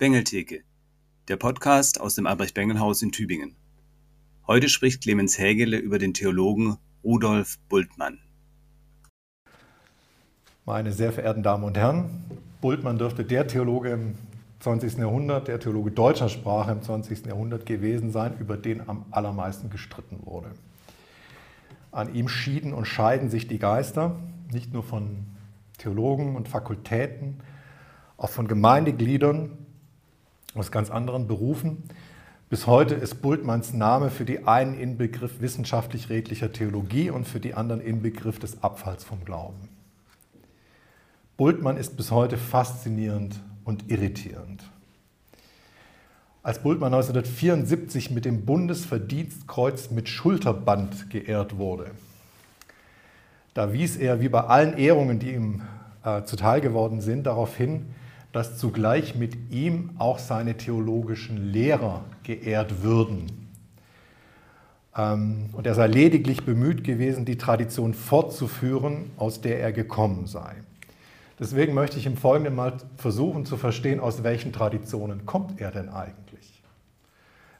Bengeltheke, der Podcast aus dem Albrecht-Bengel-Haus in Tübingen. Heute spricht Clemens Hägele über den Theologen Rudolf Bultmann. Meine sehr verehrten Damen und Herren, Bultmann dürfte der Theologe im 20. Jahrhundert, der Theologe deutscher Sprache im 20. Jahrhundert gewesen sein, über den am allermeisten gestritten wurde. An ihm schieden und scheiden sich die Geister, nicht nur von Theologen und Fakultäten, auch von Gemeindegliedern aus ganz anderen Berufen. Bis heute ist Bultmanns Name für die einen Inbegriff wissenschaftlich-redlicher Theologie und für die anderen Inbegriff des Abfalls vom Glauben. Bultmann ist bis heute faszinierend und irritierend. Als Bultmann 1974 mit dem Bundesverdienstkreuz mit Schulterband geehrt wurde, da wies er, wie bei allen Ehrungen, die ihm äh, zuteil geworden sind, darauf hin, dass zugleich mit ihm auch seine theologischen Lehrer geehrt würden. Ähm, und er sei lediglich bemüht gewesen, die Tradition fortzuführen, aus der er gekommen sei. Deswegen möchte ich im Folgenden mal versuchen zu verstehen, aus welchen Traditionen kommt er denn eigentlich.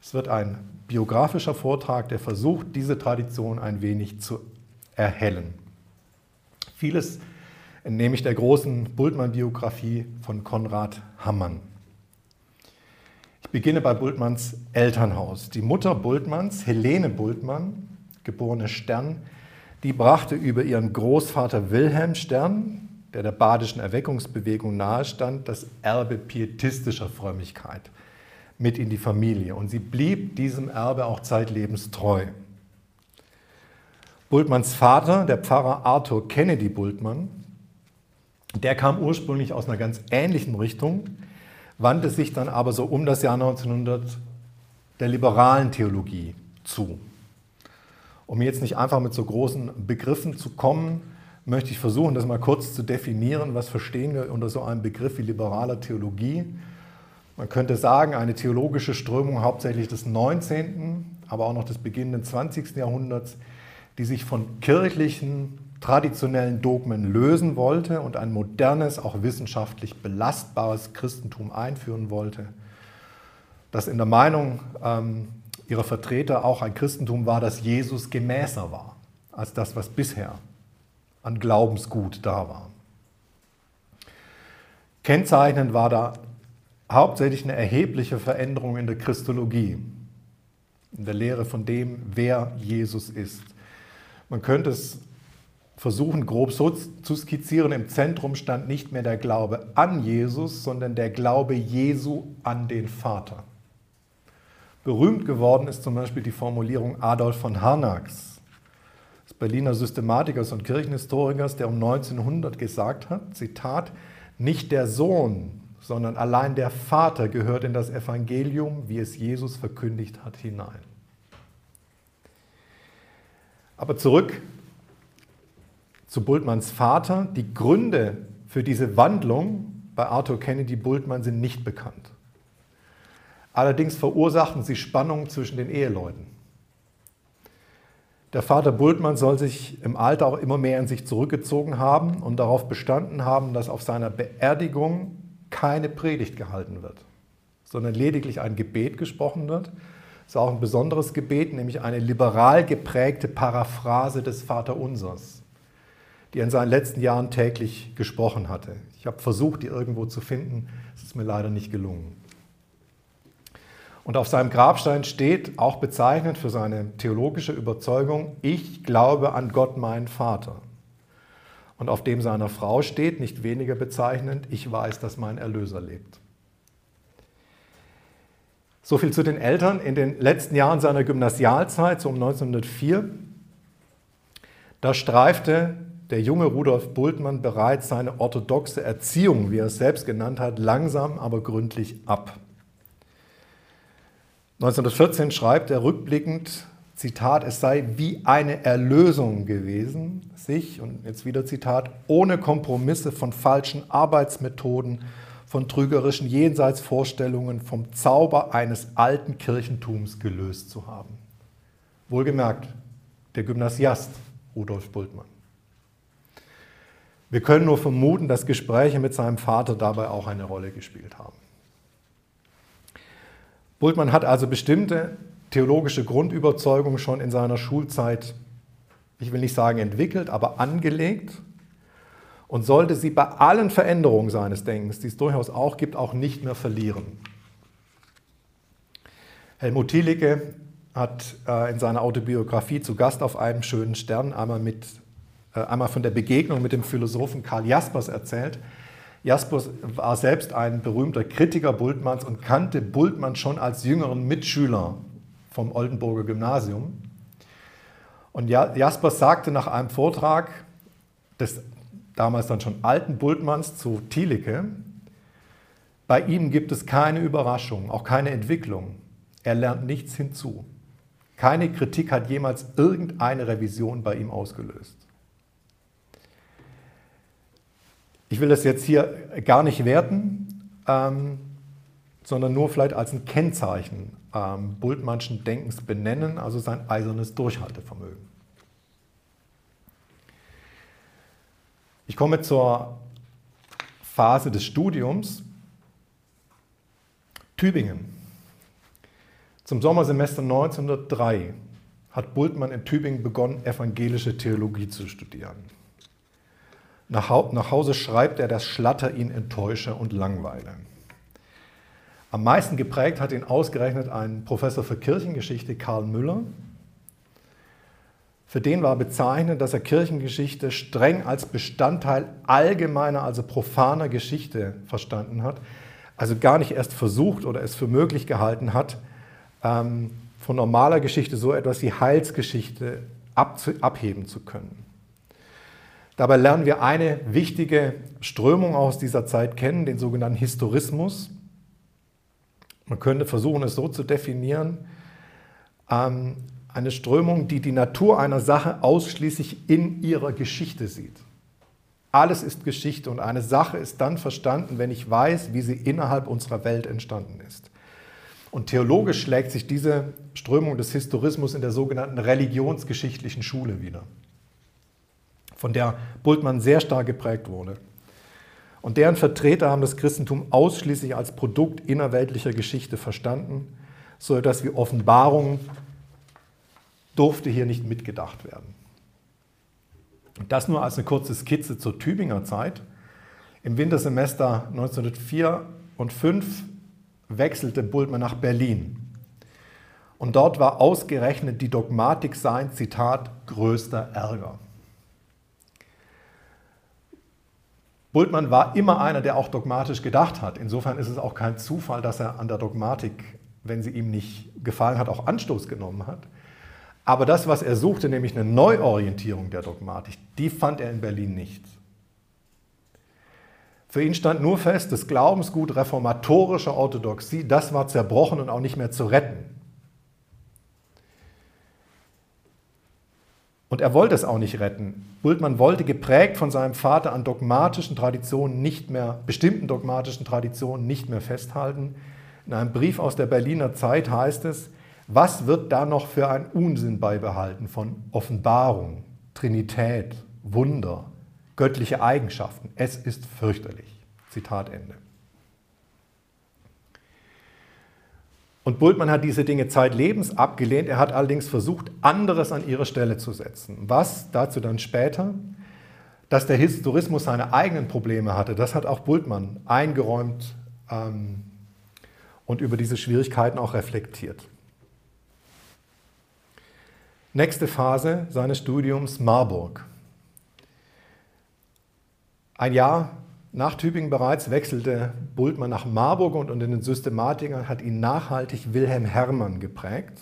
Es wird ein biografischer Vortrag, der versucht, diese Tradition ein wenig zu erhellen. Vieles entnehme ich der großen Bultmann-Biografie von Konrad Hammann. Ich beginne bei Bultmanns Elternhaus. Die Mutter Bultmanns, Helene Bultmann, geborene Stern, die brachte über ihren Großvater Wilhelm Stern, der der badischen Erweckungsbewegung nahestand, das Erbe pietistischer Frömmigkeit mit in die Familie. Und sie blieb diesem Erbe auch zeitlebens treu. Bultmanns Vater, der Pfarrer Arthur Kennedy Bultmann, der kam ursprünglich aus einer ganz ähnlichen Richtung, wandte sich dann aber so um das Jahr 1900 der liberalen Theologie zu. Um jetzt nicht einfach mit so großen Begriffen zu kommen, möchte ich versuchen, das mal kurz zu definieren. Was verstehen wir unter so einem Begriff wie liberaler Theologie? Man könnte sagen, eine theologische Strömung hauptsächlich des 19., aber auch noch des beginnenden 20. Jahrhunderts, die sich von kirchlichen, traditionellen Dogmen lösen wollte und ein modernes, auch wissenschaftlich belastbares Christentum einführen wollte, das in der Meinung ähm, ihrer Vertreter auch ein Christentum war, das Jesus gemäßer war als das, was bisher an Glaubensgut da war. Kennzeichnend war da hauptsächlich eine erhebliche Veränderung in der Christologie, in der Lehre von dem, wer Jesus ist. Man könnte es versuchen, grob so zu skizzieren. Im Zentrum stand nicht mehr der Glaube an Jesus, sondern der Glaube Jesu an den Vater. Berühmt geworden ist zum Beispiel die Formulierung Adolf von Harnax, des Berliner Systematikers und Kirchenhistorikers, der um 1900 gesagt hat, Zitat, nicht der Sohn, sondern allein der Vater gehört in das Evangelium, wie es Jesus verkündigt hat, hinein. Aber zurück zu Bultmanns Vater. Die Gründe für diese Wandlung bei Arthur Kennedy Bultmann sind nicht bekannt. Allerdings verursachten sie Spannungen zwischen den Eheleuten. Der Vater Bultmann soll sich im Alter auch immer mehr in sich zurückgezogen haben und darauf bestanden haben, dass auf seiner Beerdigung keine Predigt gehalten wird, sondern lediglich ein Gebet gesprochen wird ist auch ein besonderes Gebet, nämlich eine liberal geprägte Paraphrase des Vaterunsers, die er in seinen letzten Jahren täglich gesprochen hatte. Ich habe versucht, die irgendwo zu finden, es ist mir leider nicht gelungen. Und auf seinem Grabstein steht, auch bezeichnend für seine theologische Überzeugung, ich glaube an Gott, meinen Vater. Und auf dem seiner Frau steht, nicht weniger bezeichnend, ich weiß, dass mein Erlöser lebt. So viel zu den Eltern. In den letzten Jahren seiner Gymnasialzeit, so um 1904, da streifte der junge Rudolf Bultmann bereits seine orthodoxe Erziehung, wie er es selbst genannt hat, langsam, aber gründlich ab. 1914 schreibt er rückblickend, Zitat, es sei wie eine Erlösung gewesen, sich, und jetzt wieder Zitat, ohne Kompromisse von falschen Arbeitsmethoden von trügerischen Jenseitsvorstellungen vom Zauber eines alten Kirchentums gelöst zu haben. Wohlgemerkt, der Gymnasiast Rudolf Bultmann. Wir können nur vermuten, dass Gespräche mit seinem Vater dabei auch eine Rolle gespielt haben. Bultmann hat also bestimmte theologische Grundüberzeugungen schon in seiner Schulzeit, ich will nicht sagen entwickelt, aber angelegt und sollte sie bei allen Veränderungen seines Denkens, die es durchaus auch gibt, auch nicht mehr verlieren. Helmut Thielicke hat äh, in seiner Autobiografie zu Gast auf einem schönen Stern einmal, mit, einmal von der Begegnung mit dem Philosophen Karl Jaspers erzählt. Jaspers war selbst ein berühmter Kritiker Bultmanns und kannte Bultmann schon als jüngeren Mitschüler vom Oldenburger Gymnasium. Und Jaspers sagte nach einem Vortrag des damals dann schon alten Bultmanns zu Thielicke, bei ihm gibt es keine Überraschung, auch keine Entwicklung. Er lernt nichts hinzu. Keine Kritik hat jemals irgendeine Revision bei ihm ausgelöst. Ich will das jetzt hier gar nicht werten, ähm, sondern nur vielleicht als ein Kennzeichen ähm, Bultmannschen Denkens benennen, also sein eisernes Durchhaltevermögen. Ich komme zur Phase des Studiums. Tübingen. Zum Sommersemester 1903 hat Bultmann in Tübingen begonnen, evangelische Theologie zu studieren. Nach, Hause schreibt er, dass Schlatter ihn enttäusche und langweile. Am meisten geprägt hat ihn ausgerechnet ein Professor für Kirchengeschichte, Karl Müller. Für den war bezeichnend, dass er Kirchengeschichte streng als Bestandteil allgemeiner, also profaner Geschichte verstanden hat, also gar nicht erst versucht oder es für möglich gehalten hat, ähm, von normaler Geschichte so etwas wie Heilsgeschichte abheben zu können. Dabei lernen wir eine wichtige Strömung aus dieser Zeit kennen, den sogenannten Historismus. Man könnte versuchen, es so zu definieren, ähm, eine Strömung, die die Natur einer Sache ausschließlich in ihrer Geschichte sieht. Alles ist Geschichte und eine Sache ist dann verstanden, wenn ich weiß, wie sie innerhalb unserer Welt entstanden ist. Und theologisch schlägt sich diese Strömung des Historismus in der sogenannten religionsgeschichtlichen Schule wieder, von der Bultmann sehr stark geprägt wurde. Und deren Vertreter haben das Christentum ausschließlich als Produkt innerweltlicher Geschichte verstanden, so etwas wie Offenbarung durfte hier nicht mitgedacht werden. Und das nur als eine kurze Skizze zur Tübinger Zeit. Im Wintersemester 1904 und 5 wechselte Bultmann nach Berlin. Und dort war ausgerechnet die Dogmatik sein, Zitat, größter Ärger. Bultmann war immer einer, der auch dogmatisch gedacht hat. Insofern ist es auch kein Zufall, dass er an der Dogmatik, wenn sie ihm nicht gefallen hat, auch Anstoß genommen hat. Aber das, was er suchte, nämlich eine Neuorientierung der Dogmatik, die fand er in Berlin nicht. Für ihn stand nur fest, das Glaubensgut reformatorischer Orthodoxie, das war zerbrochen und auch nicht mehr zu retten. Und er wollte es auch nicht retten. Bultmann wollte, geprägt von seinem Vater an dogmatischen Traditionen nicht mehr, bestimmten dogmatischen Traditionen nicht mehr festhalten. In einem Brief aus der Berliner Zeit heißt es, was wird da noch für ein Unsinn beibehalten von Offenbarung, Trinität, Wunder, göttliche Eigenschaften. Es ist fürchterlich. Zitat Ende. Und Bultmann hat diese Dinge zeitlebens abgelehnt. Er hat allerdings versucht, anderes an ihre Stelle zu setzen. Was dazu dann später? Dass der Historismus seine eigenen Probleme hatte, das hat auch Bultmann eingeräumt ähm, und über diese Schwierigkeiten auch reflektiert. Nächste Phase seines Studiums Marburg. Ein Jahr nach Tübingen bereits wechselte Bultmann nach Marburg und in den Systematikern hat ihn nachhaltig Wilhelm Hermann geprägt,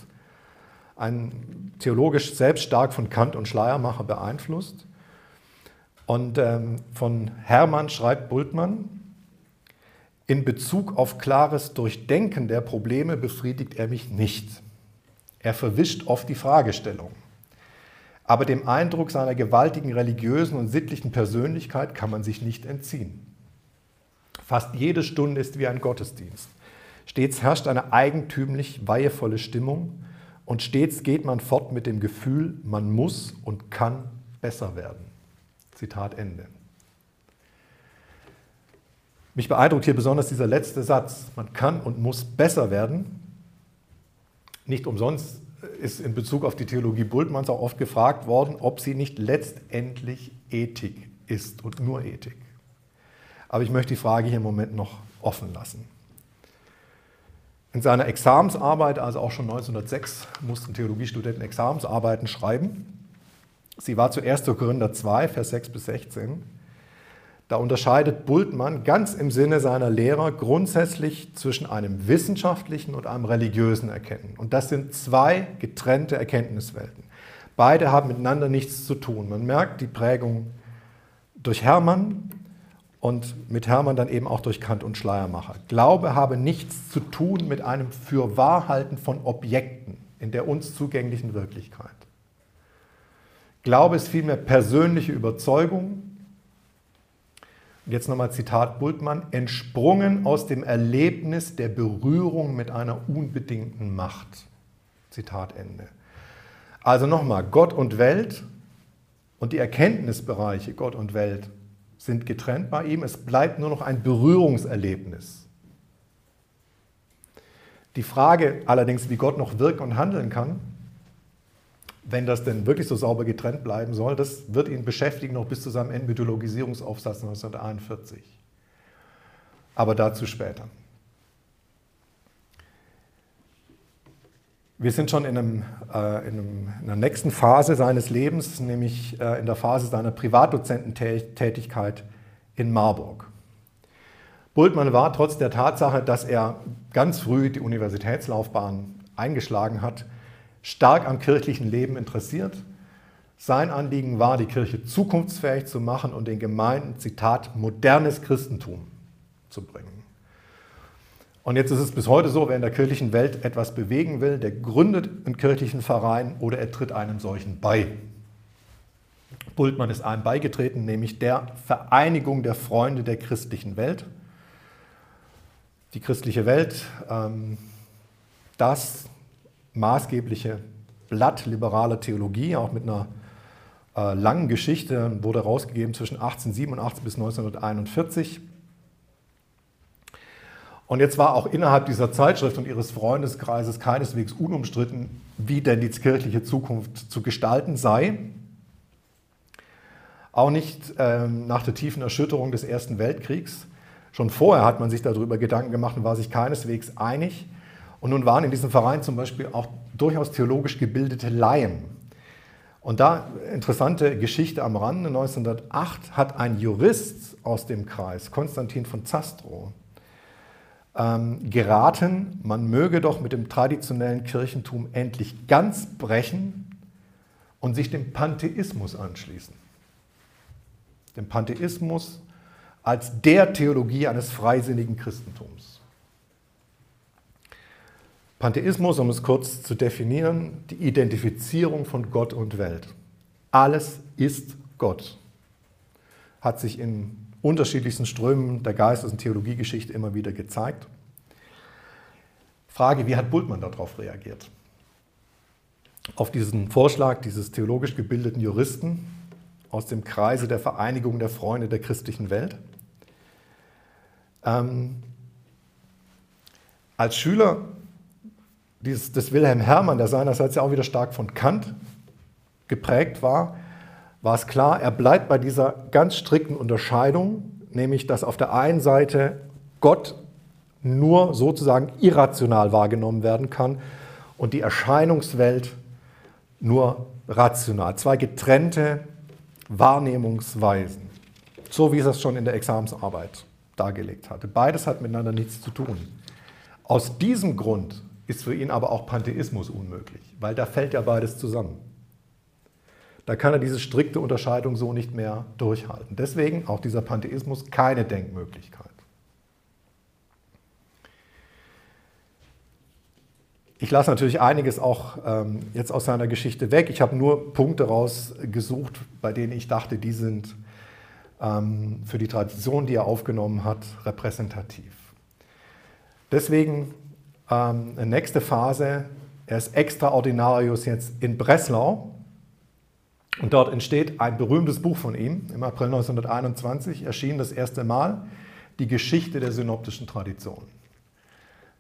ein theologisch selbst stark von Kant und Schleiermacher beeinflusst. Und ähm, von Hermann schreibt Bultmann, in Bezug auf klares Durchdenken der Probleme befriedigt er mich nicht. Er verwischt oft die Fragestellung. Aber dem Eindruck seiner gewaltigen religiösen und sittlichen Persönlichkeit kann man sich nicht entziehen. Fast jede Stunde ist wie ein Gottesdienst. Stets herrscht eine eigentümlich weihevolle Stimmung und stets geht man fort mit dem Gefühl, man muss und kann besser werden. Zitat Ende. Mich beeindruckt hier besonders dieser letzte Satz. Man kann und muss besser werden. nicht umsonst ist in Bezug auf die Theologie Bultmanns auch oft gefragt worden, ob sie nicht letztendlich Ethik ist und nur Ethik. Aber ich möchte die Frage hier im Moment noch offen lassen. In seiner Examensarbeit, also auch schon 1906, mussten Theologiestudenten Examensarbeiten schreiben. Sie war zu 1. Korinther 2, Vers 6 bis 16. Da unterscheidet Bultmann ganz im Sinne seiner Lehrer grundsätzlich zwischen einem wissenschaftlichen und einem religiösen Erkennen. Und das sind zwei getrennte Erkenntniswelten. Beide haben miteinander nichts zu tun. Man merkt die Prägung durch Hermann und mit Hermann dann eben auch durch Kant und Schleiermacher. Glaube habe nichts zu tun mit einem Fürwahrhalten von Objekten in der uns zugänglichen Wirklichkeit. Glaube ist vielmehr persönliche Überzeugung, jetzt nochmal Zitat Bultmann, entsprungen aus dem Erlebnis der Berührung mit einer unbedingten Macht. Zitat Ende. Also nochmal, Gott und Welt und die Erkenntnisbereiche Gott und Welt sind getrennt bei ihm. Es bleibt nur noch ein Berührungserlebnis. Die Frage allerdings, wie Gott noch wirken und handeln kann, wenn das denn wirklich so sauber getrennt bleiben soll, das wird ihn beschäftigen noch bis zu seinem Entmythologisierungsaufsatz 1941. Aber dazu später. Wir sind schon in, einem, äh, in, einem, in, einer nächsten Phase seines Lebens, nämlich äh, in der Phase seiner Privatdozententätigkeit in Marburg. Bultmann war trotz der Tatsache, dass er ganz früh die Universitätslaufbahn eingeschlagen hat, stark am kirchlichen Leben interessiert. Sein Anliegen war, die Kirche zukunftsfähig zu machen und den Gemeinden, Zitat, modernes Christentum zu bringen. Und jetzt ist es bis heute so, wer in der kirchlichen Welt etwas bewegen will, der gründet einen kirchlichen Verein oder er tritt einem solchen bei. Bultmann ist einem beigetreten, nämlich der Vereinigung der Freunde der christlichen Welt. Die christliche Welt, ähm, das maßgebliche Blatt liberaler Theologie, auch mit einer äh, langen Geschichte, wurde herausgegeben zwischen 1887 bis 1941. Und jetzt war auch innerhalb dieser Zeitschrift und ihres Freundeskreises keineswegs unumstritten, wie denn die kirchliche Zukunft zu gestalten sei. Auch nicht ähm, nach der tiefen Erschütterung des Ersten Weltkriegs. Schon vorher hat man sich darüber Gedanken gemacht und war sich keineswegs einig. Und nun waren in diesem Verein zum Beispiel auch durchaus theologisch gebildete Laien. Und da interessante Geschichte am Rande. 1908 hat ein Jurist aus dem Kreis, Konstantin von Zastrow, ähm, geraten, man möge doch mit dem traditionellen Kirchentum endlich ganz brechen und sich dem Pantheismus anschließen. Dem Pantheismus als der Theologie eines freisinnigen Christentums. Pantheismus, um es kurz zu definieren, die Identifizierung von Gott und Welt. Alles ist Gott. Hat sich in unterschiedlichsten Strömen der Geistes- und Theologiegeschichte immer wieder gezeigt. Frage, wie hat Bultmann darauf reagiert? Auf diesen Vorschlag dieses theologisch gebildeten Juristen aus dem Kreise der Vereinigung der Freunde der christlichen Welt. Ähm, als Schüler dieses, des Wilhelm Hermann, der seinerseits ja auch wieder stark von Kant geprägt war, war es klar, er bleibt bei dieser ganz strikten Unterscheidung, nämlich dass auf der einen Seite Gott nur sozusagen irrational wahrgenommen werden kann und die Erscheinungswelt nur rational. Zwei getrennte Wahrnehmungsweisen, so wie es das schon in der Examensarbeit dargelegt hatte. Beides hat miteinander nichts zu tun. Aus diesem Grund ist für ihn aber auch Pantheismus unmöglich, weil da fällt ja beides zusammen. Da kann er diese strikte Unterscheidung so nicht mehr durchhalten. Deswegen auch dieser Pantheismus keine Denkmöglichkeit. Ich lasse natürlich einiges auch ähm, jetzt aus seiner Geschichte weg. Ich habe nur Punkte rausgesucht, bei denen ich dachte, die sind ähm, für die Tradition, die er aufgenommen hat, repräsentativ. Deswegen ähm, nächste Phase, er ist Extraordinarius jetzt in Breslau. Und dort entsteht ein berühmtes Buch von ihm, im April 1921 erschien das erste Mal die Geschichte der synoptischen Tradition.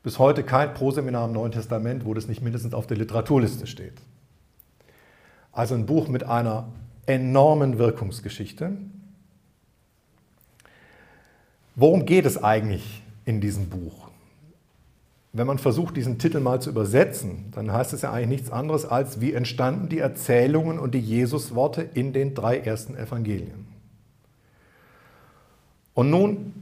bis heute kein Proseminar im Neuen Testament, wo das nicht mindestens auf der Literaturliste steht. Also ein Buch mit einer enormen Wirkungsgeschichte. Worum geht es eigentlich in diesem Buch? Wenn man versucht, diesen Titel mal zu übersetzen, dann heißt es ja eigentlich nichts anderes als, wie entstanden die Erzählungen und die Jesusworte in den drei ersten Evangelien. Und nun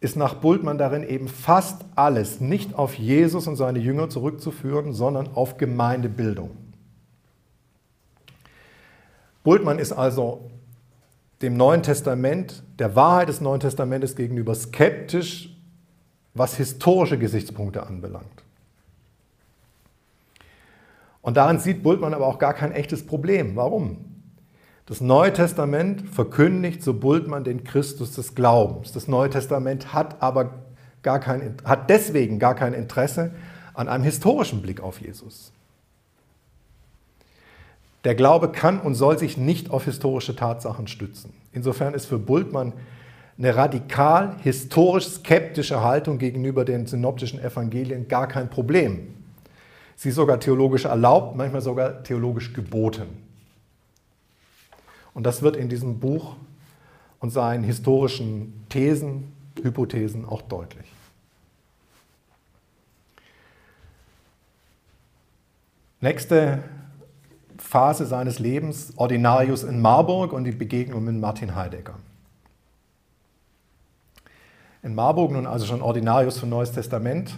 ist nach Bultmann darin eben fast alles nicht auf Jesus und seine Jünger zurückzuführen, sondern auf Gemeindebildung. Bultmann ist also dem Neuen Testament, der Wahrheit des Neuen Testamentes gegenüber skeptisch, was historische Gesichtspunkte anbelangt. Und darin sieht Bultmann aber auch gar kein echtes Problem. Warum? Das Neue Testament verkündigt, so Bultmann, den Christus des Glaubens. Das Neue Testament hat aber gar kein, hat deswegen gar kein Interesse an einem historischen Blick auf Jesus. Der Glaube kann und soll sich nicht auf historische Tatsachen stützen. Insofern ist für Bultmann eine radikal historisch skeptische Haltung gegenüber den synoptischen Evangelien gar kein Problem. Sie ist sogar theologisch erlaubt, manchmal sogar theologisch geboten. Und das wird in diesem Buch und seinen historischen Thesen, Hypothesen auch deutlich. Nächste Phase seines Lebens, Ordinarius in Marburg und die Begegnung mit Martin Heidegger. In Marburg nun also schon Ordinarius für Neues Testament,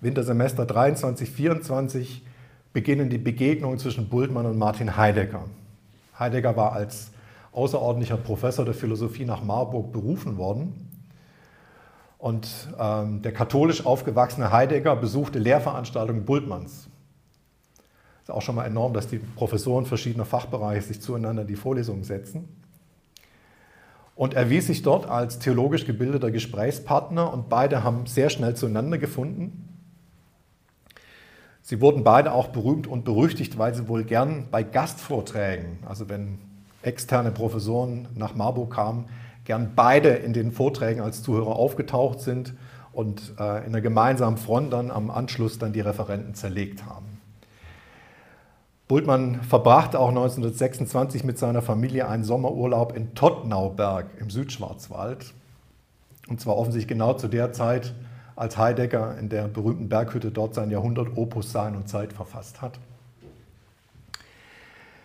Wintersemester 23, 24 beginnen die Begegnungen zwischen Bultmann und Martin Heidegger. Heidegger war als außerordentlicher Professor der Philosophie nach Marburg berufen worden. Und ähm, der katholisch aufgewachsene Heidegger besuchte Lehrveranstaltungen Bultmanns. Ist auch schon mal enorm, dass die Professoren verschiedener Fachbereiche sich zueinander in die Vorlesungen setzen. Und er wies sich dort als theologisch gebildeter Gesprächspartner und beide haben sehr schnell zueinander gefunden. Sie wurden beide auch berühmt und berüchtigt, weil sie wohl gern bei Gastvorträgen, also wenn externe Professoren nach Marburg kamen, gern beide in den Vorträgen als Zuhörer aufgetaucht sind und äh, in einer gemeinsamen Front dann am Anschluss dann die Referenten zerlegt haben. Bultmann verbrachte auch 1926 mit seiner Familie einen Sommerurlaub in Tottnauberg im Südschwarzwald. Und zwar offensichtlich genau zu der Zeit, als Heidegger in der berühmten Berghütte dort sein Jahrhundert-Opus Sein und Zeit verfasst hat.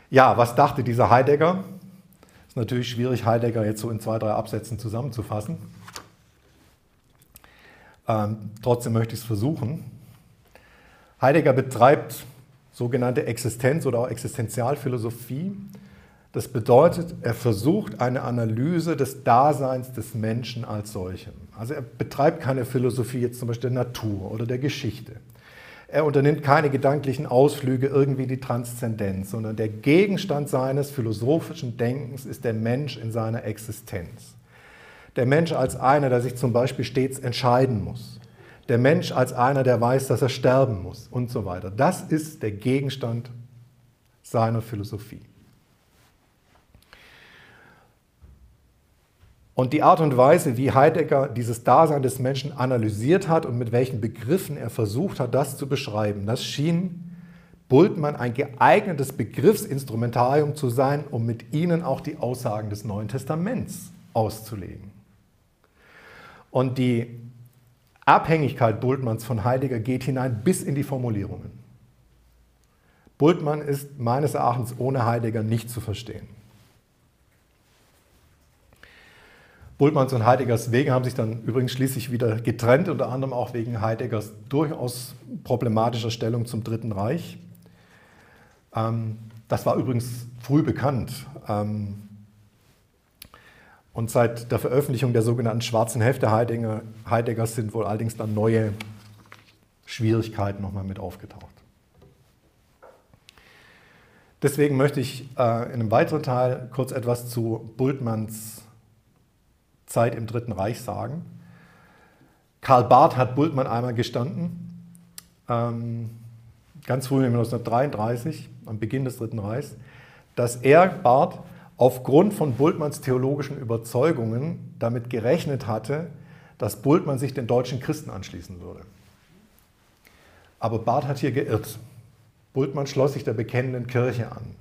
Ja, was dachte dieser Heidegger? Ist natürlich schwierig, Heidegger jetzt so in zwei, drei Absätzen zusammenzufassen. Ähm, trotzdem möchte ich es versuchen. Heidegger betreibt sogenannte Existenz- oder auch Existenzialphilosophie. Das bedeutet, er versucht eine Analyse des Daseins des Menschen als solchen. Also er betreibt keine Philosophie jetzt zum Beispiel der Natur oder der Geschichte. Er unternimmt keine gedanklichen Ausflüge irgendwie die Transzendenz, sondern der Gegenstand seines philosophischen Denkens ist der Mensch in seiner Existenz. Der Mensch als einer, der sich zum Beispiel stets entscheiden muss. Der Mensch als einer, der weiß, dass er sterben muss und so weiter. Das ist der Gegenstand seiner Philosophie. Und die Art und Weise, wie Heidegger dieses Dasein des Menschen analysiert hat und mit welchen Begriffen er versucht hat, das zu beschreiben, das schien Bultmann ein geeignetes Begriffsinstrumentarium zu sein, um mit ihnen auch die Aussagen des Neuen Testaments auszulegen. Und die Abhängigkeit Bultmanns von Heidegger geht hinein bis in die Formulierungen. Bultmann ist meines Erachtens ohne Heidegger nicht zu verstehen. Bultmanns und Heideggers Wege haben sich dann übrigens schließlich wieder getrennt, unter anderem auch wegen Heideggers durchaus problematischer Stellung zum Dritten Reich. Ähm, das war übrigens früh bekannt. Und seit der Veröffentlichung der sogenannten schwarzen Hefte Heideggers sind wohl allerdings dann neue Schwierigkeiten nochmal mit aufgetaucht. Deswegen möchte ich äh, in einem weiteren Teil kurz etwas zu Bultmanns Zeit im Dritten Reich sagen. Karl Barth hat Bultmann einmal gestanden, ähm, ganz früh 1933, am Beginn des Dritten Reichs, dass er, Barth, aufgrund von Bultmanns theologischen Überzeugungen damit gerechnet hatte, dass Bultmann sich den deutschen Christen anschließen würde. Aber Barth hat hier geirrt. Bultmann schloss sich der bekennenden Kirche an.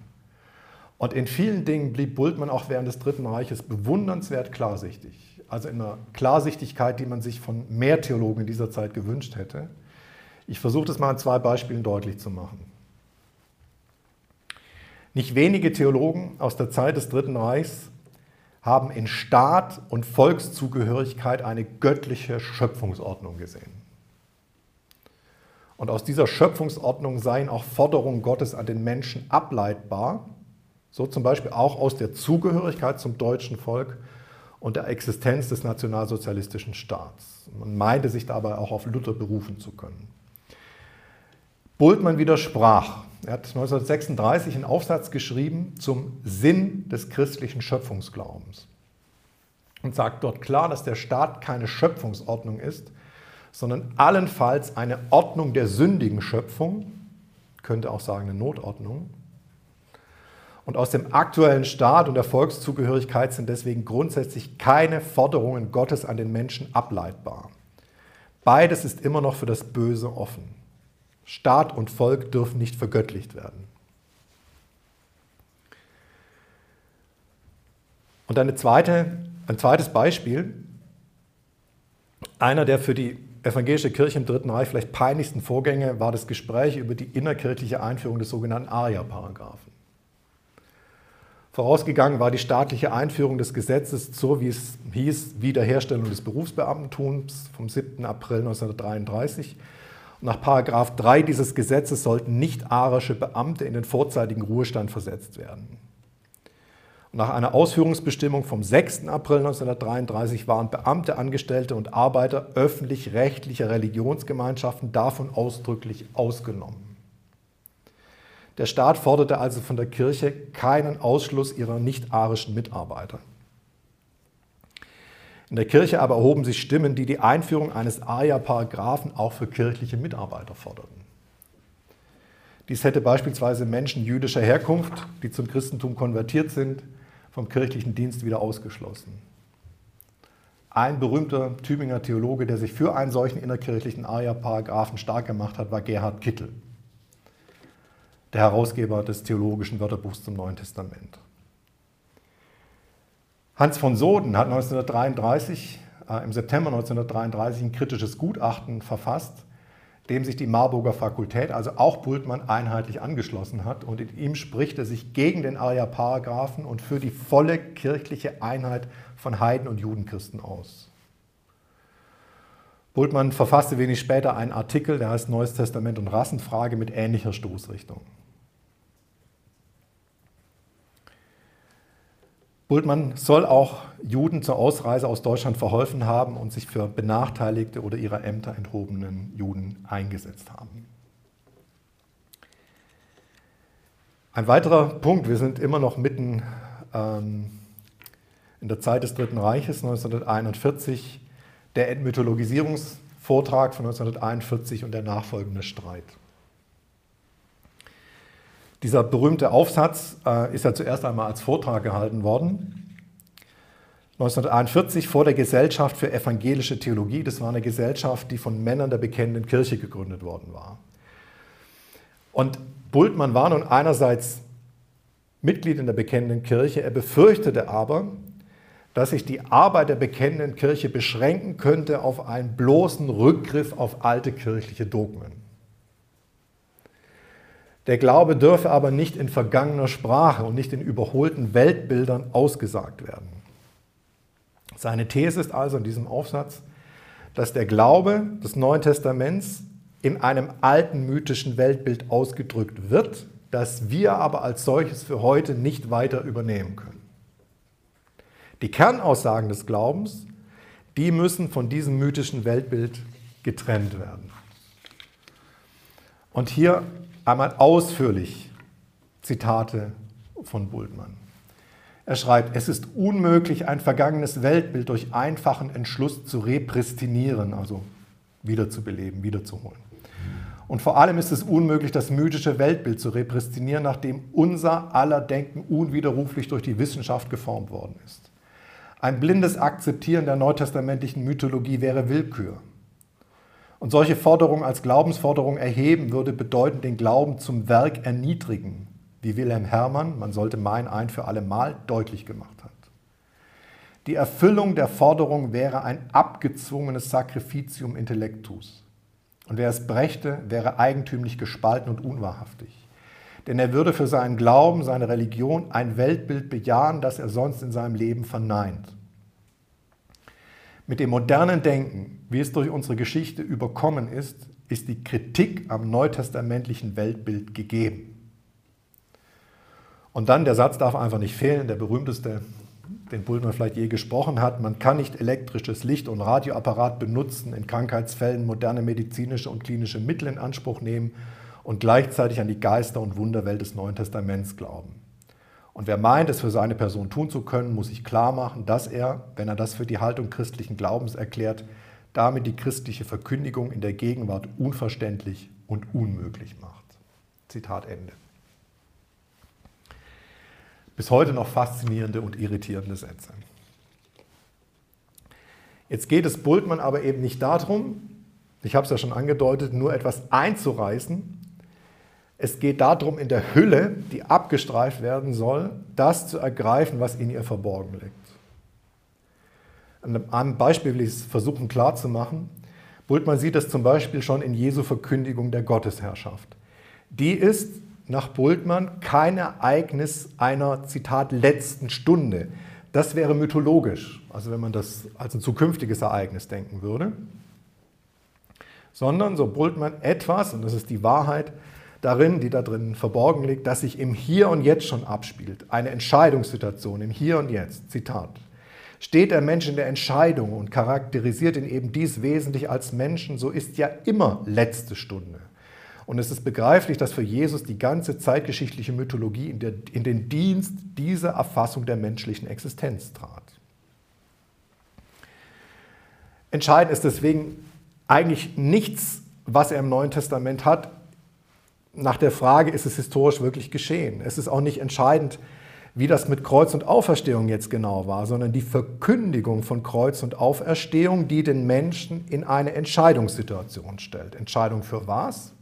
Und in vielen Dingen blieb Bultmann auch während des Dritten Reiches bewundernswert klarsichtig. Also in einer Klarsichtigkeit, die man sich von mehr Theologen in dieser Zeit gewünscht hätte. Ich versuche das mal an zwei Beispielen deutlich zu machen. Nicht wenige Theologen aus der Zeit des Dritten Reichs haben in Staat und Volkszugehörigkeit eine göttliche Schöpfungsordnung gesehen. Und aus dieser Schöpfungsordnung seien auch Forderungen Gottes an den Menschen ableitbar, so zum Beispiel auch aus der Zugehörigkeit zum deutschen Volk und der Existenz des nationalsozialistischen Staats. Man meinte sich dabei auch auf Luther berufen zu können. Bultmann widersprach. Er hat 1936 einen Aufsatz geschrieben zum Sinn des christlichen Schöpfungsglaubens und sagt dort klar, dass der Staat keine Schöpfungsordnung ist, sondern allenfalls eine Ordnung der sündigen Schöpfung, könnte auch sagen eine Notordnung. Und aus dem aktuellen Staat und der Volkszugehörigkeit sind deswegen grundsätzlich keine Forderungen Gottes an den Menschen ableitbar. Beides ist immer noch für das Böse offen. Staat und Volk dürfen nicht vergöttlicht werden. Und eine zweite, ein zweites Beispiel, einer der für die evangelische Kirche im Dritten Reich vielleicht peinlichsten Vorgänge war das Gespräch über die innerkirchliche Einführung des sogenannten Aria-Paragraphen. Vorausgegangen war die staatliche Einführung des Gesetzes zur, wie es hieß, Wiederherstellung des Berufsbeamtentums vom 7. April 1933 nach Paragraph 3 dieses Gesetzes sollten nicht-arische Beamte in den vorzeitigen Ruhestand versetzt werden. Nach einer Ausführungsbestimmung vom 6. April 1933 waren Beamte, Angestellte und Arbeiter öffentlich-rechtlicher Religionsgemeinschaften davon ausdrücklich ausgenommen. Der Staat forderte also von der Kirche keinen Ausschluss ihrer nicht-arischen Mitarbeiter. In der Kirche aber erhoben sich Stimmen, die die Einführung eines ARIA-Paragraphen auch für kirchliche Mitarbeiter forderten. Dies hätte beispielsweise Menschen jüdischer Herkunft, die zum Christentum konvertiert sind, vom kirchlichen Dienst wieder ausgeschlossen. Ein berühmter Tübinger Theologe, der sich für einen solchen innerkirchlichen ARIA-Paragraphen stark gemacht hat, war Gerhard Kittel, der Herausgeber des theologischen Wörterbuchs zum Neuen Testament. Hans von Soden hat 1933, äh, im September 1933 ein kritisches Gutachten verfasst, dem sich die Marburger Fakultät, also auch Bultmann, einheitlich angeschlossen hat. Und in ihm spricht er sich gegen den Arya-Paragraphen und für die volle kirchliche Einheit von Heiden und Judenchristen aus. Bultmann verfasste wenig später einen Artikel, der heißt Neues Testament und Rassenfrage mit ähnlicher Stoßrichtung. Bultmann soll auch Juden zur Ausreise aus Deutschland verholfen haben und sich für benachteiligte oder ihrer Ämter enthobenen Juden eingesetzt haben. Ein weiterer Punkt, wir sind immer noch mitten ähm, in der Zeit des Dritten Reiches 1941, der Entmythologisierungsvortrag von 1941 und der nachfolgende Streit. Dieser berühmte Aufsatz äh, ist ja zuerst einmal als Vortrag gehalten worden. 1941 vor der Gesellschaft für evangelische Theologie. Das war eine Gesellschaft, die von Männern der bekennenden Kirche gegründet worden war. Und Bultmann war nun einerseits Mitglied in der bekennenden Kirche, er befürchtete aber, dass sich die Arbeit der bekennenden Kirche beschränken könnte auf einen bloßen Rückgriff auf alte kirchliche Dogmen. Der Glaube dürfe aber nicht in vergangener Sprache und nicht in überholten Weltbildern ausgesagt werden. Seine These ist also in diesem Aufsatz, dass der Glaube des Neuen Testaments in einem alten mythischen Weltbild ausgedrückt wird, das wir aber als solches für heute nicht weiter übernehmen können. Die Kernaussagen des Glaubens, die müssen von diesem mythischen Weltbild getrennt werden. Und hier einmal ausführlich Zitate von Bultmann. Er schreibt, es ist unmöglich, ein vergangenes Weltbild durch einfachen Entschluss zu repristinieren, also wiederzubeleben, wiederzuholen. Und vor allem ist es unmöglich, das mythische Weltbild zu repristinieren, nachdem unser aller Denken unwiderruflich durch die Wissenschaft geformt worden ist. Ein blindes Akzeptieren der neutestamentlichen Mythologie wäre Willkür. Und solche Forderungen als Glaubensforderung erheben würde bedeuten, den Glauben zum Werk erniedrigen, wie Wilhelm Herrmann, man sollte meinen, ein für alle Mal deutlich gemacht hat. Die Erfüllung der Forderung wäre ein abgezwungenes Sacrificium intellectus. Und wer es brächte, wäre eigentümlich gespalten und unwahrhaftig. Denn er würde für seinen Glauben, seine Religion ein Weltbild bejahen, das er sonst in seinem Leben verneint. Mit dem modernen Denken, wie es durch unsere Geschichte überkommen ist, ist die Kritik am neutestamentlichen Weltbild gegeben. Und dann, der Satz darf einfach nicht fehlen, der berühmteste, den Bultmann vielleicht je gesprochen hat, man kann nicht elektrisches Licht und Radioapparat benutzen, in Krankheitsfällen moderne medizinische und klinische Mittel in Anspruch nehmen und gleichzeitig an die Geister- und Wunderwelt des Neuen Testaments glauben. Und wer meint, es für seine Person tun zu können, muss sich klar machen, dass er, wenn er das für die Haltung christlichen Glaubens erklärt, damit die christliche Verkündigung in der Gegenwart unverständlich und unmöglich macht. Zitat Ende. Bis heute noch faszinierende und irritierende Sätze. Jetzt geht es Bultmann aber eben nicht darum, ich habe es ja schon angedeutet, nur etwas einzureißen, es geht darum, in der Hülle, die abgestreift werden soll, das zu ergreifen, was in ihr verborgen liegt. An einem Beispiel will ich es versuchen klarzumachen. Bultmann sieht das zum Beispiel schon in Jesu Verkündigung der Gottesherrschaft. Die ist nach Bultmann kein Ereignis einer, Zitat, letzten Stunde. Das wäre mythologisch, also wenn man das als ein zukünftiges Ereignis denken würde. Sondern, so Bultmann, etwas, und das ist die Wahrheit, darin, die da drin verborgen liegt, dass sich im Hier und Jetzt schon abspielt. Eine Entscheidungssituation im Hier und Jetzt. Zitat. Steht der Mensch in der Entscheidung und charakterisiert ihn eben dies wesentlich als Menschen, so ist ja immer letzte Stunde. Und es ist begreiflich, dass für Jesus die ganze zeitgeschichtliche Mythologie in, der, in den Dienst dieser Erfassung der menschlichen Existenz trat. Entscheidend ist deswegen eigentlich nichts, was er im Neuen Testament hat, nach der Frage, ist es historisch wirklich geschehen? Es ist auch nicht entscheidend, wie das mit Kreuz und Auferstehung jetzt genau war, sondern die Verkündigung von Kreuz und Auferstehung, die den Menschen in eine Entscheidungssituation stellt. Entscheidung für was?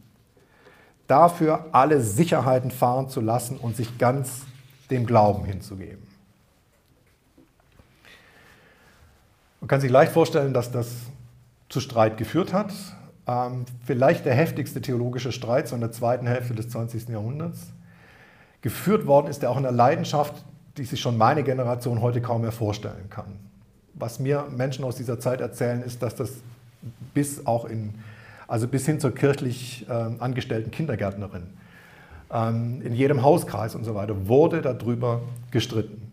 Dafür alle Sicherheiten fahren zu lassen und sich ganz dem Glauben hinzugeben. Man kann sich leicht vorstellen, dass das zu Streit geführt hat ähm, vielleicht der heftigste theologische Streit so in der zweiten Hälfte des 20. Jahrhunderts. Geführt worden ist er auch in einer Leidenschaft, die sich schon meine Generation heute kaum mehr vorstellen kann. Was mir Menschen aus dieser Zeit erzählen, ist, dass das bis auch in, also bis hin zur kirchlich äh, angestellten Kindergärtnerin, ähm, in jedem Hauskreis und so weiter, wurde darüber gestritten.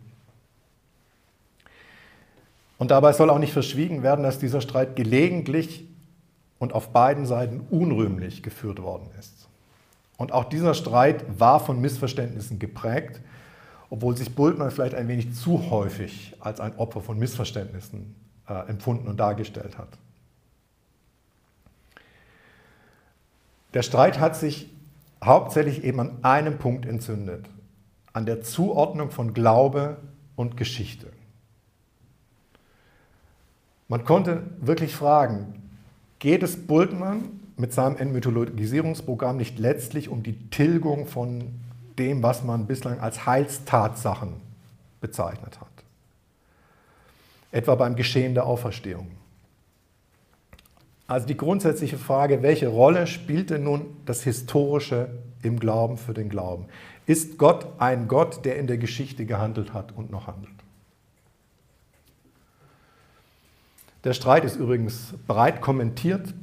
Und dabei soll auch nicht verschwiegen werden, dass dieser Streit gelegentlich und auf beiden Seiten unrühmlich geführt worden ist. Und auch dieser Streit war von Missverständnissen geprägt, obwohl sich Bultmann vielleicht ein wenig zu häufig als ein Opfer von Missverständnissen äh, empfunden und dargestellt hat. Der Streit hat sich hauptsächlich eben an einem Punkt entzündet, an der Zuordnung von Glaube und Geschichte. Man konnte wirklich fragen, geht es Bultmann mit seinem Entmythologisierungsprogramm nicht letztlich um die Tilgung von dem, was man bislang als Heilstatsachen bezeichnet hat. Etwa beim Geschehen der Auferstehung. Also die grundsätzliche Frage, welche Rolle spielte nun das Historische im Glauben für den Glauben? Ist Gott ein Gott, der in der Geschichte gehandelt hat und noch handelt? Der Streit ist übrigens breit kommentiert.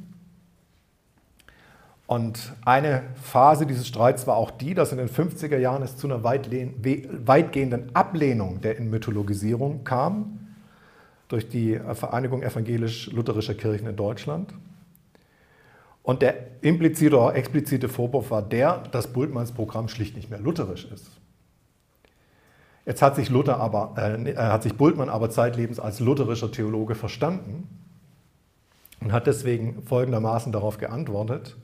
Und eine Phase dieses Streits war auch die, dass in den 50er Jahren es zu einer weitgehenden Ablehnung der Mythologisierung kam durch die Vereinigung evangelisch-lutherischer Kirchen in Deutschland. Und der implizite oder explizite Vorwurf war der, dass Bultmanns Programm schlicht nicht mehr lutherisch ist. Jetzt hat sich, Luther aber, äh, hat sich Bultmann aber zeitlebens als lutherischer Theologe verstanden und hat deswegen folgendermaßen darauf geantwortet.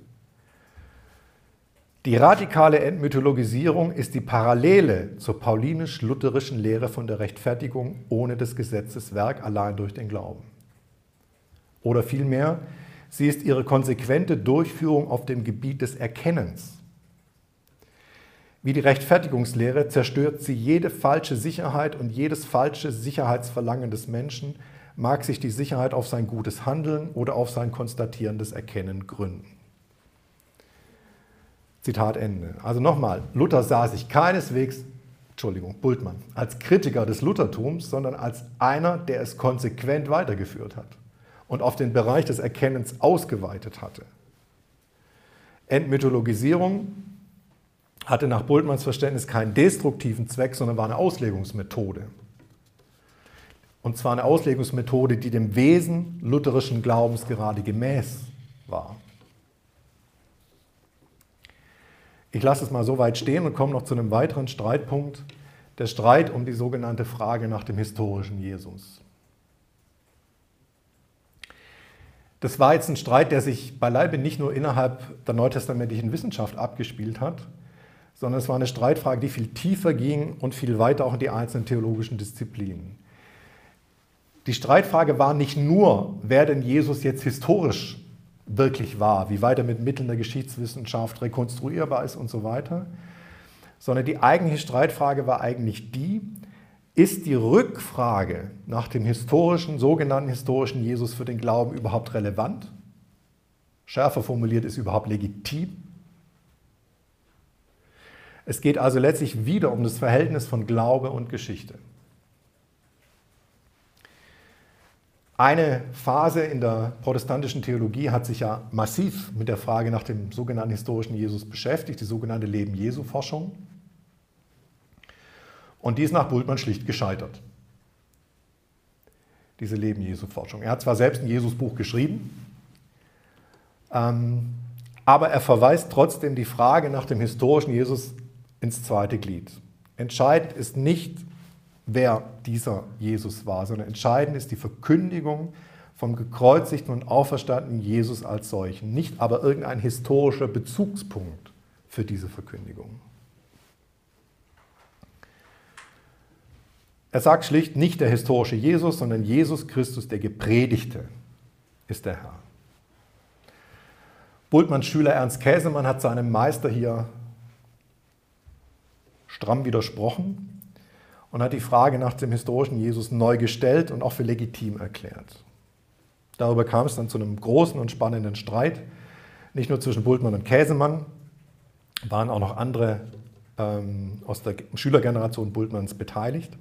Die radikale Entmythologisierung ist die Parallele zur paulinisch-lutherischen Lehre von der Rechtfertigung ohne des Gesetzes Werk allein durch den Glauben. Oder vielmehr, Sie ist ihre konsequente Durchführung auf dem Gebiet des Erkennens. Wie die Rechtfertigungslehre zerstört sie jede falsche Sicherheit und jedes falsche Sicherheitsverlangen des Menschen, mag sich die Sicherheit auf sein gutes Handeln oder auf sein konstatierendes Erkennen gründen. Zitat Ende. Also nochmal, Luther sah sich keineswegs, Entschuldigung, Bultmann, als Kritiker des Luthertums, sondern als einer, der es konsequent weitergeführt hat und auf den Bereich des Erkennens ausgeweitet hatte. Entmythologisierung hatte nach Bultmanns Verständnis keinen destruktiven Zweck, sondern war eine Auslegungsmethode. Und zwar eine Auslegungsmethode, die dem Wesen lutherischen Glaubens gerade gemäß war. Ich lasse es mal so weit stehen und komme noch zu einem weiteren Streitpunkt, der Streit um die sogenannte Frage nach dem historischen Jesus. Das war jetzt ein Streit, der sich beileibe nicht nur innerhalb der neutestamentlichen Wissenschaft abgespielt hat, sondern es war eine Streitfrage, die viel tiefer ging und viel weiter auch in die einzelnen theologischen Disziplinen. Die Streitfrage war nicht nur, wer denn Jesus jetzt historisch wirklich war, wie weit er mit Mitteln der Geschichtswissenschaft rekonstruierbar ist und so weiter, sondern die eigentliche Streitfrage war eigentlich die, ist die Rückfrage nach dem historischen, sogenannten historischen Jesus für den Glauben überhaupt relevant? Schärfer formuliert, ist überhaupt legitim? Es geht also letztlich wieder um das Verhältnis von Glaube und Geschichte. Eine Phase in der protestantischen Theologie hat sich ja massiv mit der Frage nach dem sogenannten historischen Jesus beschäftigt, die sogenannte Leben Jesu Forschung. Und die ist nach Bultmann schlicht gescheitert. Diese Leben Jesu Forschung. Er hat zwar selbst ein Jesus-Buch geschrieben, ähm, aber er verweist trotzdem die Frage nach dem historischen Jesus ins zweite Glied. Entscheidend ist nicht, wer dieser Jesus war, sondern entscheidend ist die Verkündigung vom gekreuzigten und auferstandenen Jesus als solchen, nicht aber irgendein historischer Bezugspunkt für diese Verkündigung. Er sagt schlicht, nicht der historische Jesus, sondern Jesus Christus, der Gepredigte, ist der Herr. Bultmanns Schüler Ernst Käsemann hat seinem Meister hier stramm widersprochen und hat die Frage nach dem historischen Jesus neu gestellt und auch für legitim erklärt. Darüber kam es dann zu einem großen und spannenden Streit, nicht nur zwischen Bultmann und Käsemann, waren auch noch andere ähm, aus der Schülergeneration Bultmanns beteiligt.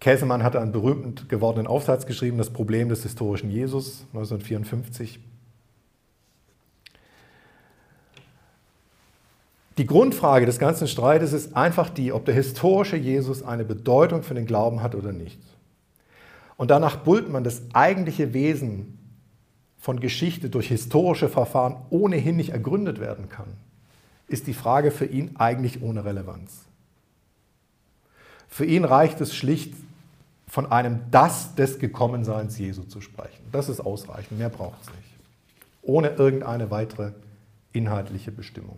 Käsemann hatte einen berühmt gewordenen Aufsatz geschrieben, Das Problem des historischen Jesus, 1954. Die Grundfrage des ganzen Streites ist einfach die, ob der historische Jesus eine Bedeutung für den Glauben hat oder nicht. Und danach Bultmann das eigentliche Wesen von Geschichte durch historische Verfahren ohnehin nicht ergründet werden kann, ist die Frage für ihn eigentlich ohne Relevanz. Für ihn reicht es schlicht, von einem Das des Gekommenseins Jesu zu sprechen. Das ist ausreichend, mehr braucht es nicht. Ohne irgendeine weitere inhaltliche Bestimmung.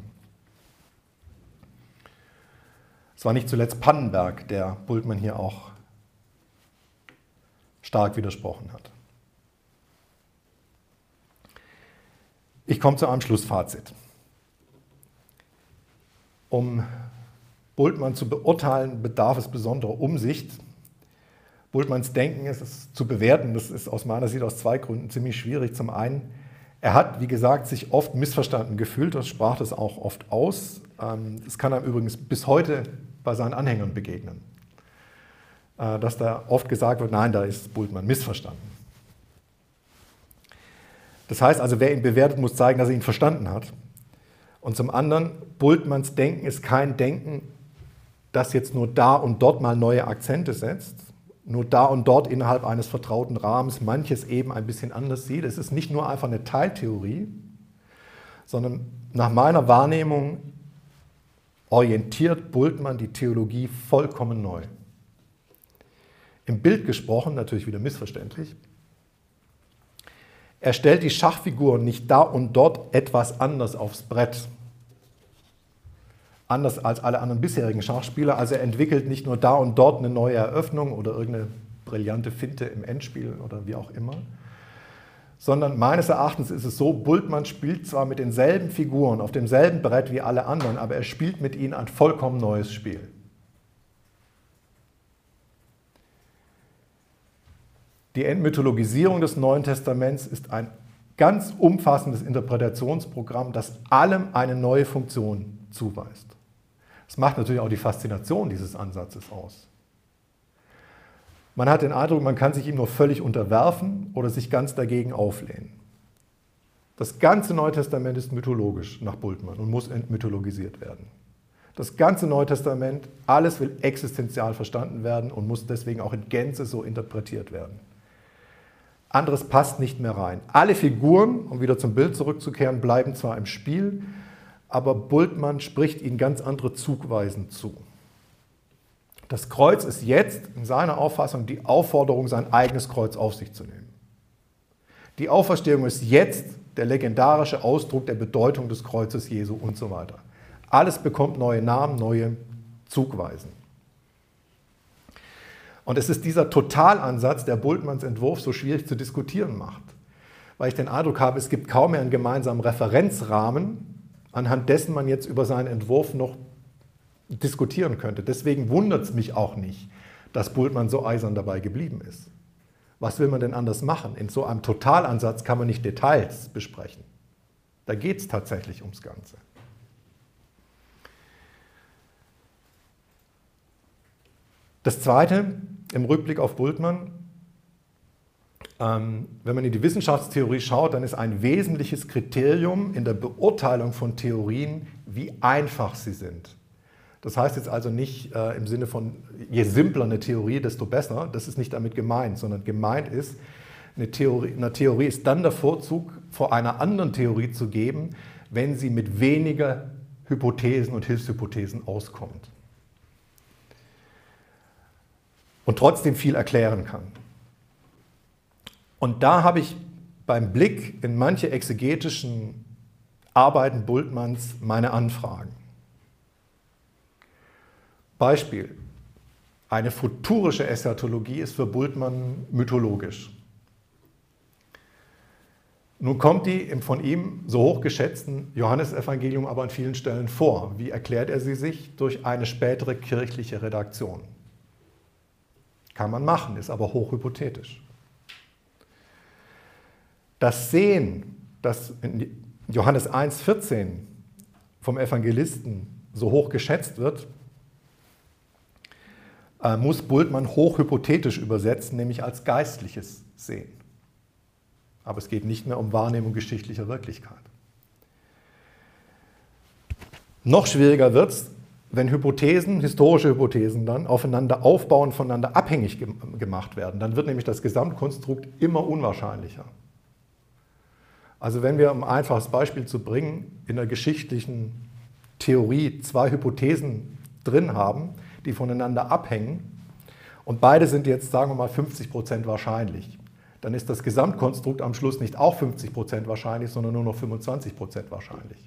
Es war nicht zuletzt Pannenberg, der Bultmann hier auch stark widersprochen hat. Ich komme zu einem Schlussfazit. Um Bultmann zu beurteilen, bedarf es besonderer Umsicht. Bultmanns Denken ist es zu bewerten. Das ist aus meiner Sicht aus zwei Gründen ziemlich schwierig. Zum einen, er hat, wie gesagt, sich oft missverstanden gefühlt. Das sprach das auch oft aus. Ähm, es kann einem übrigens bis heute bei seinen Anhängern begegnen. Äh, dass da oft gesagt wird, nein, da ist Bultmann missverstanden. Das heißt also, wer ihn bewertet, muss zeigen, dass er ihn verstanden hat. Und zum anderen, Bultmanns Denken ist kein Denken, das jetzt nur da und dort mal neue Akzente setzt, nur da und dort innerhalb eines vertrauten Rahmens manches eben ein bisschen anders sieht. Es ist nicht nur einfach eine Teiltheorie, sondern nach meiner Wahrnehmung orientiert Bultmann die Theologie vollkommen neu. Im Bild gesprochen, natürlich wieder missverständlich, er stellt die Schachfiguren nicht da und dort etwas anders aufs Brett, anders als alle anderen bisherigen Schachspieler. Also er entwickelt nicht nur da und dort eine neue Eröffnung oder irgendeine brillante Finte im Endspiel oder wie auch immer, sondern meines Erachtens ist es so, Bultmann spielt zwar mit denselben Figuren auf demselben Brett wie alle anderen, aber er spielt mit ihnen ein vollkommen neues Spiel. Die Entmythologisierung des Neuen Testaments ist ein ganz umfassendes Interpretationsprogramm, das allem eine neue Funktion zuweist. Das macht natürlich auch die Faszination dieses Ansatzes aus. Man hat den Eindruck, man kann sich ihm nur völlig unterwerfen oder sich ganz dagegen auflehnen. Das ganze Neue Testament ist mythologisch nach Bultmann und muss entmythologisiert werden. Das ganze Neue Testament, alles will existenzial verstanden werden und muss deswegen auch in Gänze so interpretiert werden. Anderes passt nicht mehr rein. Alle Figuren, um wieder zum Bild zurückzukehren, bleiben zwar im Spiel, aber Bultmann spricht ihnen ganz andere Zugweisen zu. Das Kreuz ist jetzt in seiner Auffassung die Aufforderung, sein eigenes Kreuz auf sich zu nehmen. Die Auferstehung ist jetzt der legendarische Ausdruck der Bedeutung des Kreuzes Jesu und so weiter. Alles bekommt neue Namen, neue Zugweisen. Und es ist dieser Totalansatz, der Bultmanns Entwurf so schwierig zu diskutieren macht. Weil ich den Eindruck habe, es gibt kaum mehr einen gemeinsamen Referenzrahmen, anhand dessen man jetzt über seinen Entwurf noch diskutieren könnte. Deswegen wundert es mich auch nicht, dass Bultmann so eisern dabei geblieben ist. Was will man denn anders machen? In so einem Totalansatz kann man nicht Details besprechen. Da geht es tatsächlich ums Ganze. Das Zweite im Rückblick auf Bultmann, ähm, wenn man in die Wissenschaftstheorie schaut, dann ist ein wesentliches Kriterium in der Beurteilung von Theorien, wie einfach sie sind. Das heißt jetzt also nicht äh, im Sinne von, je simpler eine Theorie, desto besser. Das ist nicht damit gemeint, sondern gemeint ist, eine Theorie, eine Theorie ist dann der Vorzug, vor einer anderen Theorie zu geben, wenn sie mit weniger Hypothesen und Hilfshypothesen auskommt. Und trotzdem viel erklären kann. Und da habe ich beim Blick in manche exegetischen Arbeiten Bultmanns meine Anfragen. Beispiel. Eine futurische Eschatologie ist für Bultmann mythologisch. Nun kommt die im von ihm so hoch geschätzten Johannesevangelium aber an vielen Stellen vor. Wie erklärt er sie sich? Durch eine spätere kirchliche Redaktion. Kann man machen, ist aber hochhypothetisch. Das Sehen, das in Johannes 1,14 vom Evangelisten so hoch geschätzt wird, äh, muss Bultmann hochhypothetisch übersetzen, nämlich als geistliches Sehen. Aber es geht nicht mehr um Wahrnehmung geschichtlicher Wirklichkeit. Noch schwieriger wird es, wenn Hypothesen, historische Hypothesen dann aufeinander aufbauen, voneinander abhängig gemacht werden. Dann wird nämlich das Gesamtkonstrukt immer unwahrscheinlicher. Also wenn wir, um ein einfaches Beispiel zu bringen, in der geschichtlichen Theorie zwei Hypothesen drin haben, die voneinander abhängen und beide sind jetzt, sagen wir mal, 50 Prozent wahrscheinlich, dann ist das Gesamtkonstrukt am Schluss nicht auch 50 Prozent wahrscheinlich, sondern nur noch 25 Prozent wahrscheinlich.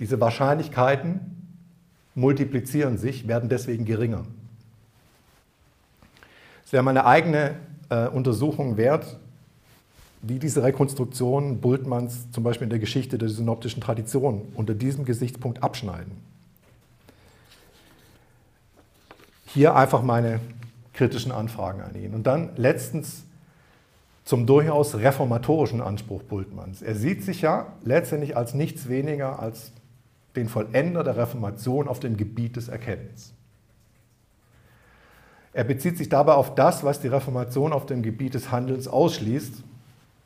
Diese Wahrscheinlichkeiten multiplizieren sich, werden deswegen geringer. Es wäre meine eigene äh, Untersuchung wert, wie diese Rekonstruktionen Bultmanns zum Beispiel in der Geschichte der synoptischen Tradition unter diesem Gesichtspunkt abschneiden. Hier einfach meine kritischen Anfragen an ihn. Und dann letztens zum durchaus reformatorischen Anspruch Bultmanns. Er sieht sich ja letztendlich als nichts weniger als den Vollender der Reformation auf dem Gebiet des Erkennens. Er bezieht sich dabei auf das, was die Reformation auf dem Gebiet des Handelns ausschließt,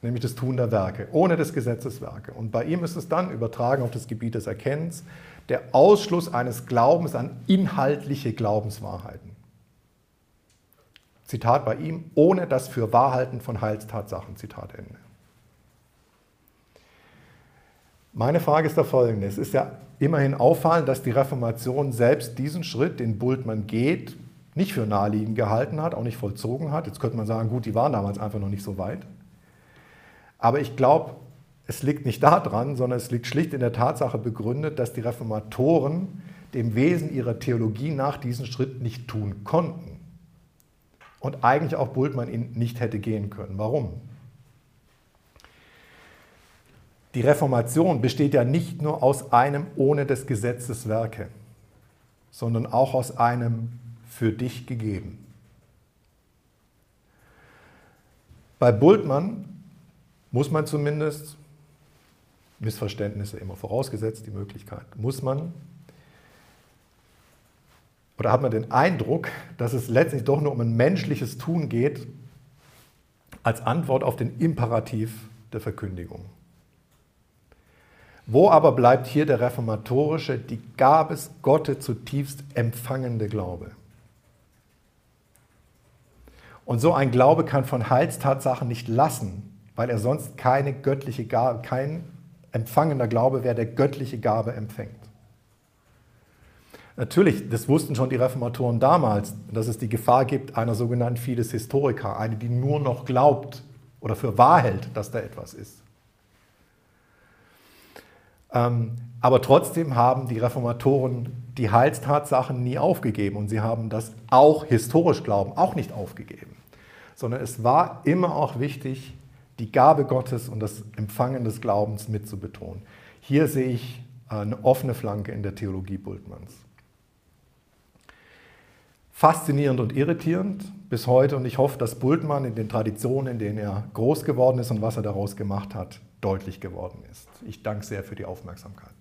nämlich das Tun der Werke, ohne des Gesetzes Werke. Und bei ihm ist es dann übertragen auf das Gebiet des Erkennens, der Ausschluss eines Glaubens an inhaltliche Glaubenswahrheiten. Zitat bei ihm, ohne das Fürwahrhalten von Heilstatsachen. Zitat Ende. Meine Frage ist der folgende. Es ist ja immerhin auffallend, dass die Reformation selbst diesen Schritt, den Bultmann geht, nicht für naheliegend gehalten hat, auch nicht vollzogen hat. Jetzt könnte man sagen, gut, die waren damals einfach noch nicht so weit. Aber ich glaube, es liegt nicht daran, sondern es liegt schlicht in der Tatsache begründet, dass die Reformatoren dem Wesen ihrer Theologie nach diesen Schritt nicht tun konnten. Und eigentlich auch Bultmann ihn nicht hätte gehen können. Warum? Die Reformation besteht ja nicht nur aus einem ohne des Gesetzes Werke, sondern auch aus einem für dich gegeben. Bei Bultmann muss man zumindest, Missverständnisse immer vorausgesetzt, die Möglichkeit, muss man oder hat man den Eindruck, dass es letztlich doch nur um ein menschliches Tun geht, als Antwort auf den Imperativ der Verkündigung. Wo aber bleibt hier der reformatorische, die Gabes Gottes zutiefst empfangende Glaube? Und so ein Glaube kann von Heilstatsachen nicht lassen, weil er sonst keine göttliche Gabe, kein empfangender Glaube wäre, der göttliche Gabe empfängt. Natürlich, das wussten schon die Reformatoren damals, dass es die Gefahr gibt einer sogenannten Fides Historica, eine, die nur noch glaubt oder für wahr hält, dass da etwas ist. Ähm, aber trotzdem haben die Reformatoren die Heilstatsachen nie aufgegeben und sie haben das auch historisch Glauben auch nicht aufgegeben, sondern es war immer auch wichtig, die Gabe Gottes und das Empfangen des Glaubens mitzubetonen. Hier sehe ich eine offene Flanke in der Theologie Bultmanns faszinierend und irritierend bis heute und ich hoffe, dass Bultmann in den Traditionen, in denen er groß geworden ist und was er daraus gemacht hat, deutlich geworden ist. Ich danke sehr für die Aufmerksamkeit.